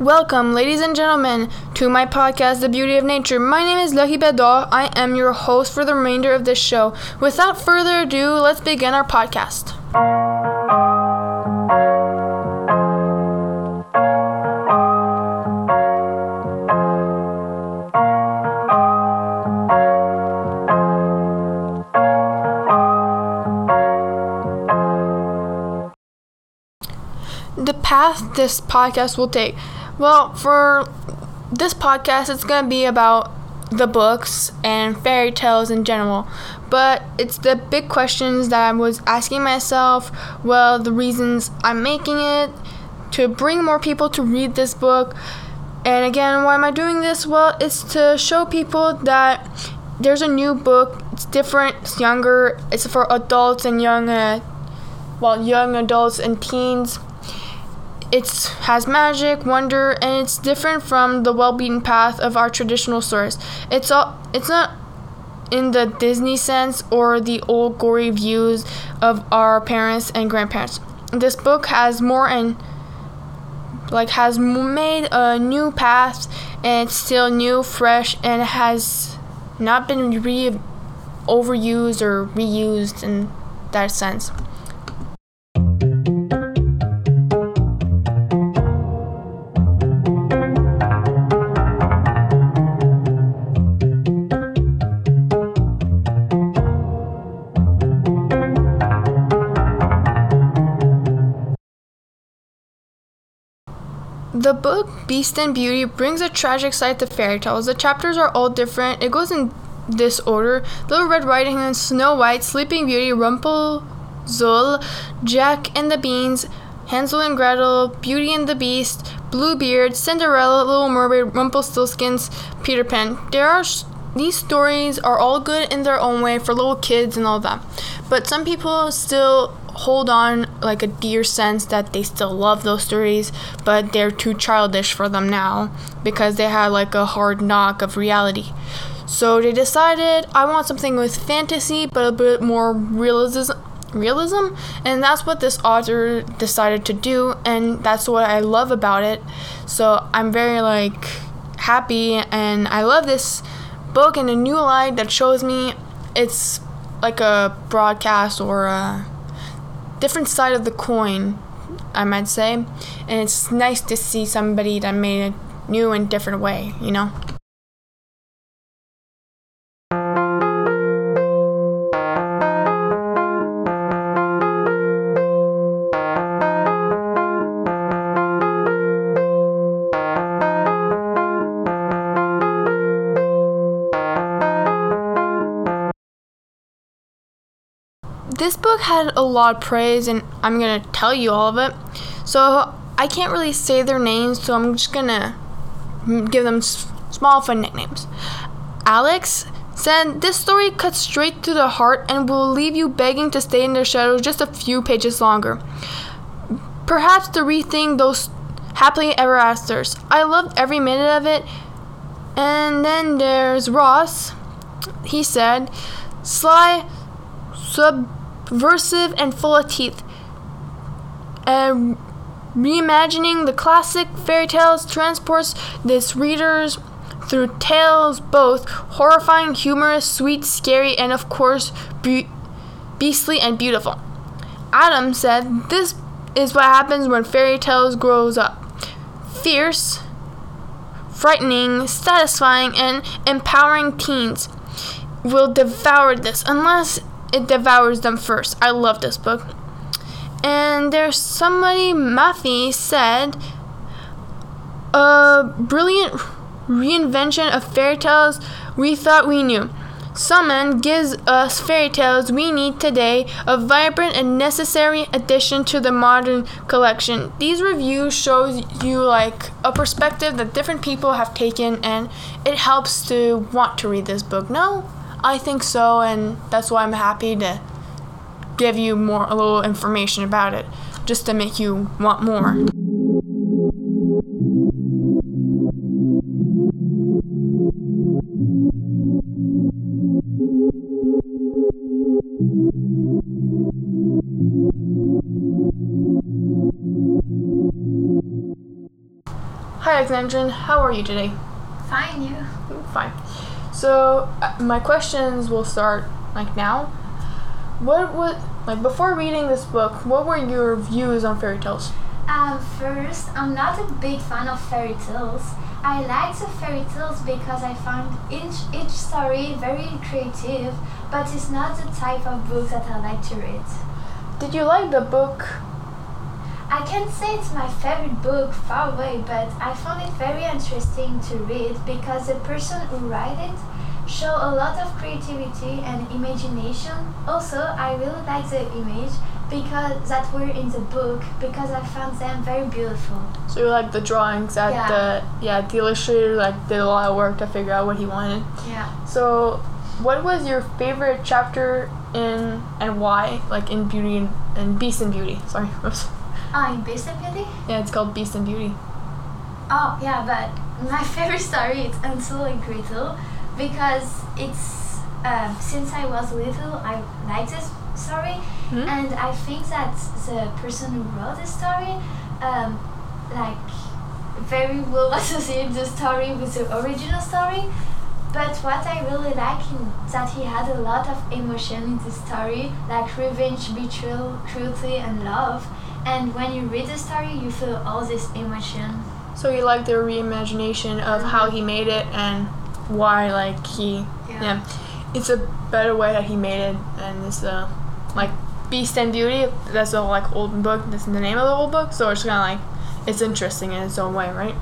Welcome, ladies and gentlemen, to my podcast, The Beauty of Nature. My name is Lahi Bedor. I am your host for the remainder of this show. Without further ado, let's begin our podcast. Path this podcast will take. Well, for this podcast, it's going to be about the books and fairy tales in general. But it's the big questions that I was asking myself, well, the reasons I'm making it, to bring more people to read this book. And again, why am I doing this? Well, it's to show people that there's a new book. It's different, it's younger, it's for adults and young, uh, well, young adults and teens it has magic, wonder, and it's different from the well-beaten path of our traditional stories. It's all it's not in the Disney sense or the old gory views of our parents and grandparents. This book has more and like has made a new path and it's still new, fresh, and has not been re overused or reused in that sense. The book Beast and Beauty brings a tragic side to fairy tales. The chapters are all different. It goes in this order Little Red Riding Hood, Snow White, Sleeping Beauty, Rumpelstiltskin, Jack and the Beans, Hansel and Gretel, Beauty and the Beast, Bluebeard, Cinderella, Little Mermaid, Rumpelstiltskin's Peter Pan. There are these stories are all good in their own way for little kids and all that. But some people still hold on like a dear sense that they still love those stories, but they're too childish for them now because they had like a hard knock of reality. So they decided I want something with fantasy but a bit more realism realism and that's what this author decided to do and that's what I love about it. So I'm very like happy and I love this book in a new light that shows me it's like a broadcast or a different side of the coin, I might say. And it's nice to see somebody that made a new and different way, you know? This book had a lot of praise, and I'm gonna tell you all of it. So I can't really say their names, so I'm just gonna give them small fun nicknames. Alex said this story cuts straight to the heart and will leave you begging to stay in the shadows just a few pages longer. Perhaps to rethink those happily ever afters. I loved every minute of it. And then there's Ross. He said, Sly sub subversive and full of teeth. Uh, reimagining the classic fairy tales transports this readers through tales both horrifying, humorous, sweet, scary, and of course, be- beastly and beautiful. Adam said, This is what happens when fairy tales grows up. Fierce, frightening, satisfying, and empowering teens will devour this unless it devours them first. I love this book. And there's somebody, Matthew said, a brilliant reinvention of fairy tales we thought we knew. Soman gives us fairy tales we need today, a vibrant and necessary addition to the modern collection. These reviews shows you like a perspective that different people have taken and it helps to want to read this book. No, I think so, and that's why I'm happy to give you more a little information about it, just to make you want more. Hi, Alexandrin. How are you today? Fine, you. Fine. So uh, my questions will start like now. What would like before reading this book? What were your views on fairy tales? Um, first, I'm not a big fan of fairy tales. I like the fairy tales because I found each each story very creative, but it's not the type of book that I like to read. Did you like the book? I can't say it's my favorite book far away, but I found it very interesting to read because the person who wrote it show a lot of creativity and imagination. Also, I really like the image because that were in the book because I found them very beautiful. So you like the drawings at Yeah. the yeah the illustrator like did a lot of work to figure out what he wanted. Yeah. So what was your favorite chapter in and why? Like in Beauty and, and Beast and Beauty. Sorry. Oops. Oh, in Beast and Beauty? Yeah, it's called Beast and Beauty. Oh, yeah, but my favorite story is Hansel and Gretel because it's um, since I was little, I like this story, Hmm? and I think that the person who wrote this story, um, like, very well associate the story with the original story. But what I really like in that he had a lot of emotion in the story, like revenge, betrayal, cruelty, and love. And when you read the story, you feel all this emotion. So you like the reimagination of how he made it and why like he yeah. It's a better way that he made it and it's uh like Beast and Beauty, that's a like old book, that's in the name of the old book, so it's kinda like it's interesting in its own way, right?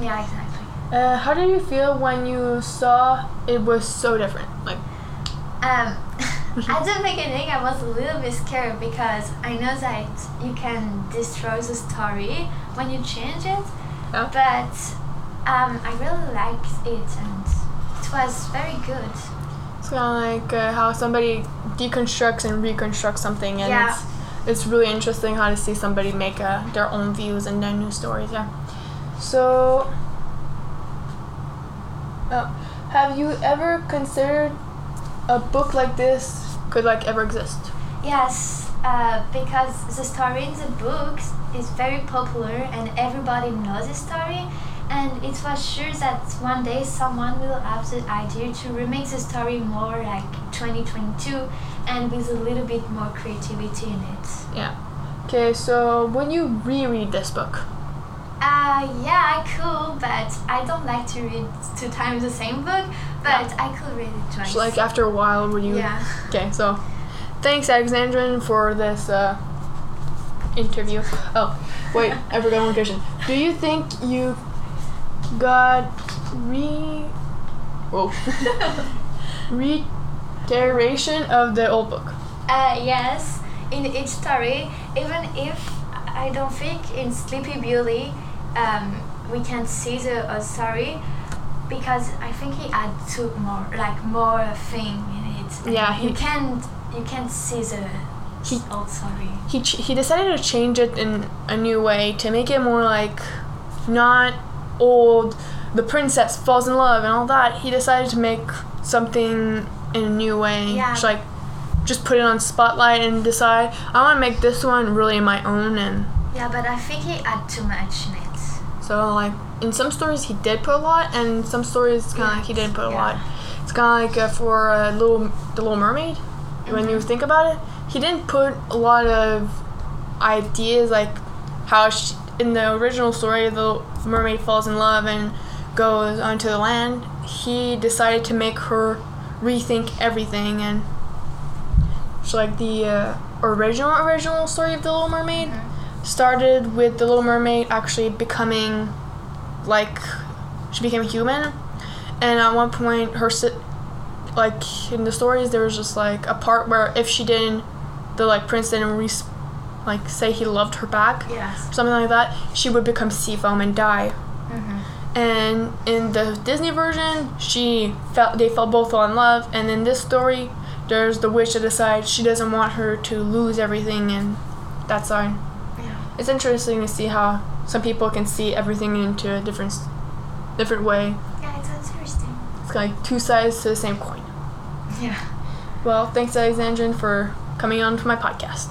Yeah, exactly. Uh, how did you feel when you saw it was so different? Like Um, I didn't make a think. I was a little bit scared because I know that you can destroy the story when you change it. But um, I really liked it and it was very good. it's kinda like uh, how somebody deconstructs and reconstructs something and Yeah. it's it's really interesting how to see somebody make uh, their own views and their new stories, yeah. So uh, have you ever considered a book like this could like ever exist? Yes, uh, because the story in the books is very popular and everybody knows the story. And it was sure that one day someone will have the idea to remake the story more like 2022 and with a little bit more creativity in it. Yeah. Okay, so when you reread this book, Uh, yeah, I could, but I don't like to read two times the same book, but I could read it twice. like after a while, when you? yeah. Okay, so thanks, Alexandrin, for this uh, interview. Oh, wait, I forgot one question. Do you think you got re. Whoa. reiteration of the old book? Uh, yes, in each story, even if I don't think in Sleepy Beauty um, we can see the uh, story because I think he add two more like more thing in it. Yeah, you he- can you can't see the He- old story. He, ch- he decided to change it in a new way to make it more like not old, the princess falls in love and all that. He decided to make something in a new way. Yeah. Just like just put it on spotlight and decide I want to make this one really my own and Yeah, but I think he add too much in it. so like in some stories he did put a lot and some stories kind of Yeah. like he didn't put a Yeah. lot. It's kind of like uh, for uh, little the Little Mermaid. When you think about it, he didn't put a lot of ideas like how she, in the original story the mermaid falls in love and goes onto the land. He decided to make her rethink everything and so like the uh, original original story of the Little Mermaid started with the Little Mermaid actually becoming like she became human, and at one point her si- like in the stories there was just like a part where if she didn't the like prince didn't re- like say he loved her back Yes. something like that she would become sea foam and die Mm-hmm. and in the Disney version, she felt they fell both in love, and in this story, there's the witch that decides she doesn't want her to lose everything, and that's why Yeah. it's interesting to see how some people can see everything into a different, different way. Yeah, it sounds interesting. It's like two sides to the same coin. Yeah. Well, thanks, Alexandrin, for coming on to my podcast.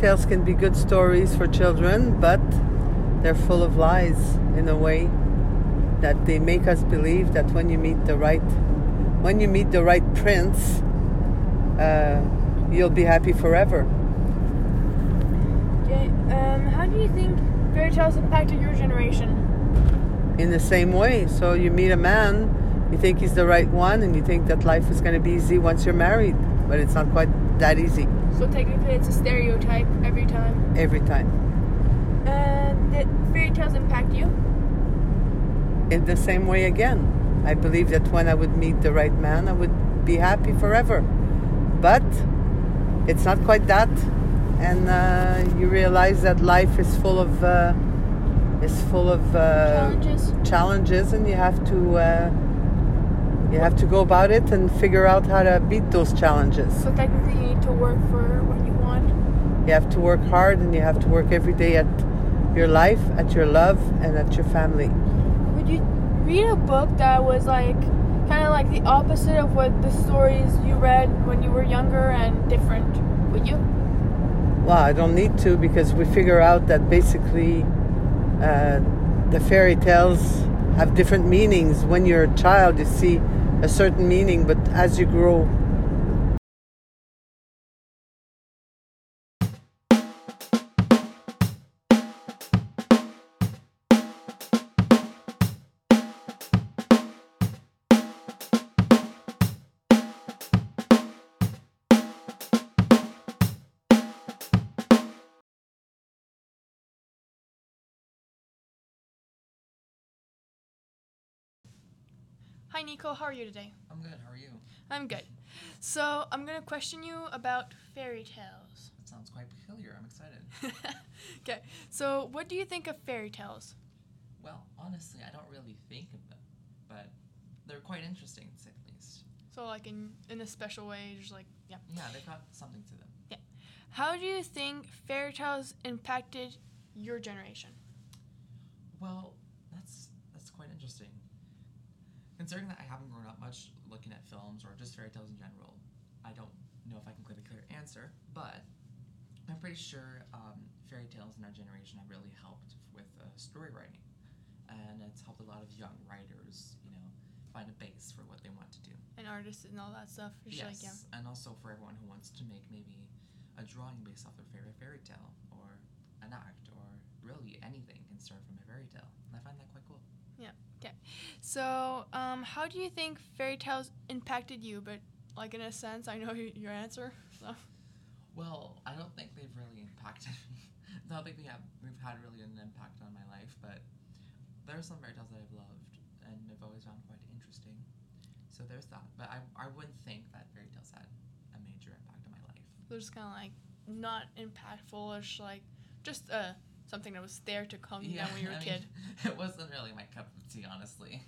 Tales can be good stories for children, but they're full of lies in a way that they make us believe that when you meet the right when you meet the right prince, uh, you'll be happy forever. Okay. Um, how do you think fairy tales impacted your generation? In the same way, so you meet a man, you think he's the right one, and you think that life is going to be easy once you're married, but it's not quite that easy So technically, it's a stereotype every time. every time. And did fairy tales impact you? in the same way again. I believe that when I would meet the right man, I would be happy forever. But it's not quite that, and uh, you realize that life is full of uh, is full of uh, Challenges. challenges, and you have to uh, you have to go about it and figure out how to beat those challenges. So technically, you need to work for what you want. You have to work hard, and you have to work every day at your life, at your love, and at your family. Would you read a book that was like kind of like the opposite of what the stories you read when you were younger and different? Would you? Well, I don't need to because we figure out that basically uh, the fairy tales have different meanings. When you're a child, you see a certain meaning, but as you grow, Hi, Nico. How are you today? I'm good. How are you? I'm good. So I'm gonna question you about fairy tales. That sounds quite peculiar. I'm excited. okay. So what do you think of fairy tales? Well, honestly, I don't really think of them, but they're quite interesting to say the least. So like in in a special way, just like yeah. Yeah, they've got something to them. Yeah. How do you think fairy tales impacted your generation? Well, that's that's quite interesting. Considering that I haven't grown up much looking at films or just fairy tales in general, I don't know if I can give a clear answer, but I'm pretty sure um, fairy tales in our generation have really helped with uh, story writing, and it's helped a lot of young writers, you know, find a base for what they want to do. And artists and all that stuff. Yes, like yeah. and also for everyone who wants to make maybe a drawing based off their favorite fairy tale, or an act, or really anything can start from a fairy tale, and I find that quite cool. So um, how do you think fairy tales impacted you? But like in a sense, I know your answer. So Well, I don't think they've really impacted me. I don't think we have we've had really an impact on my life, but there are some fairy tales that I've loved and I've always found quite interesting. So there's that. But I, I wouldn't think that fairy tales had a major impact on my life. they're just kind of like not impactful. It's like just uh, something that was there to calm you down when you were a I kid. mean, it wasn't really my cup of tea, honestly.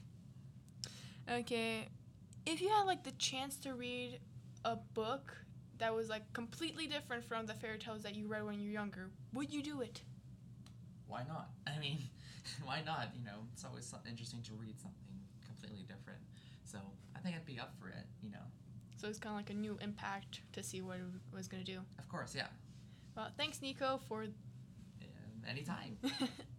Okay, if you had like the chance to read a book that was like completely different from the fairy tales that you read when you were younger, would you do it? Why not? I mean, why not? You know, it's always something interesting to read something completely different. So I think I'd be up for it. You know, So it's kind of like a new impact to see what it was gonna do. of course, yeah. Well, thanks, Nico, for anytime.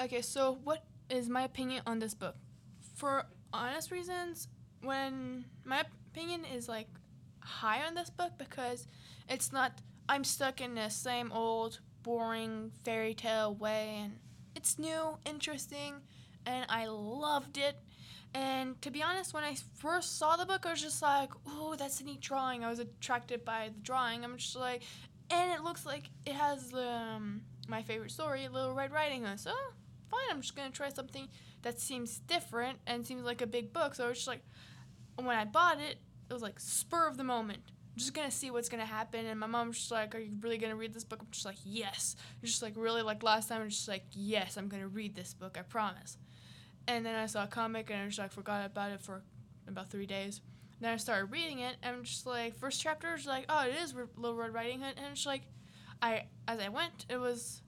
Okay, so what is my opinion on this book? For honest reasons, when my opinion is like high on this book because it's not I'm stuck in the same old boring fairy tale way and it's new, interesting, and I loved it. And to be honest, when I first saw the book, I was just like, "Oh, that's a neat drawing." I was attracted by the drawing. I'm just like, and it looks like it has um, my favorite story, Little Red Riding Hood. So fine, I'm just gonna try something that seems different and seems like a big book. So I was just like, when I bought it, it was like spur of the moment. I'm just gonna see what's gonna happen. And my mom's just like, Are you really gonna read this book? I'm just like, Yes. Just like really like last time, I'm just like, Yes, I'm gonna read this book, I promise. And then I saw a comic and I just like forgot about it for about three days. Then I started reading it and I'm just like, first chapter like, oh, it is Little Red Riding Hood, and it's like, I as I went, it was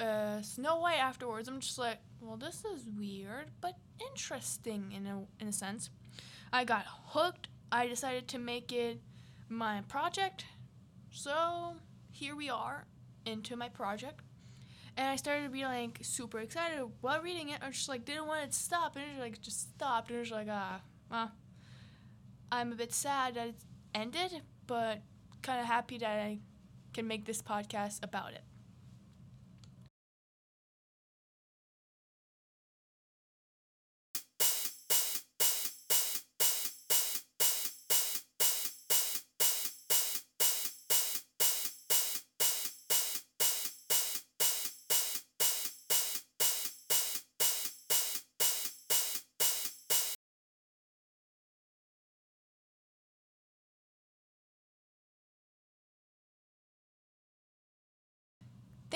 uh, Snow White afterwards. I'm just like, well, this is weird, but interesting in a in a sense. I got hooked. I decided to make it my project. So here we are into my project. And I started to be like super excited while reading it. I just like didn't want it to stop, and it like just stopped. And it was like, ah, well, I'm a bit sad that it ended, but kind of happy that I can make this podcast about it.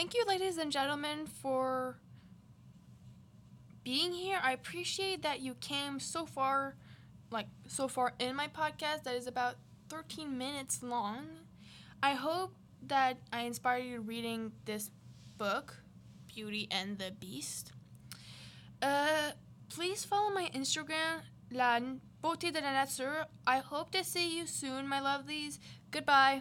Thank you, ladies and gentlemen, for being here. I appreciate that you came so far, like so far in my podcast that is about 13 minutes long. I hope that I inspired you reading this book, Beauty and the Beast. Uh, please follow my Instagram, La Beauté de la Nature. I hope to see you soon, my lovelies. Goodbye.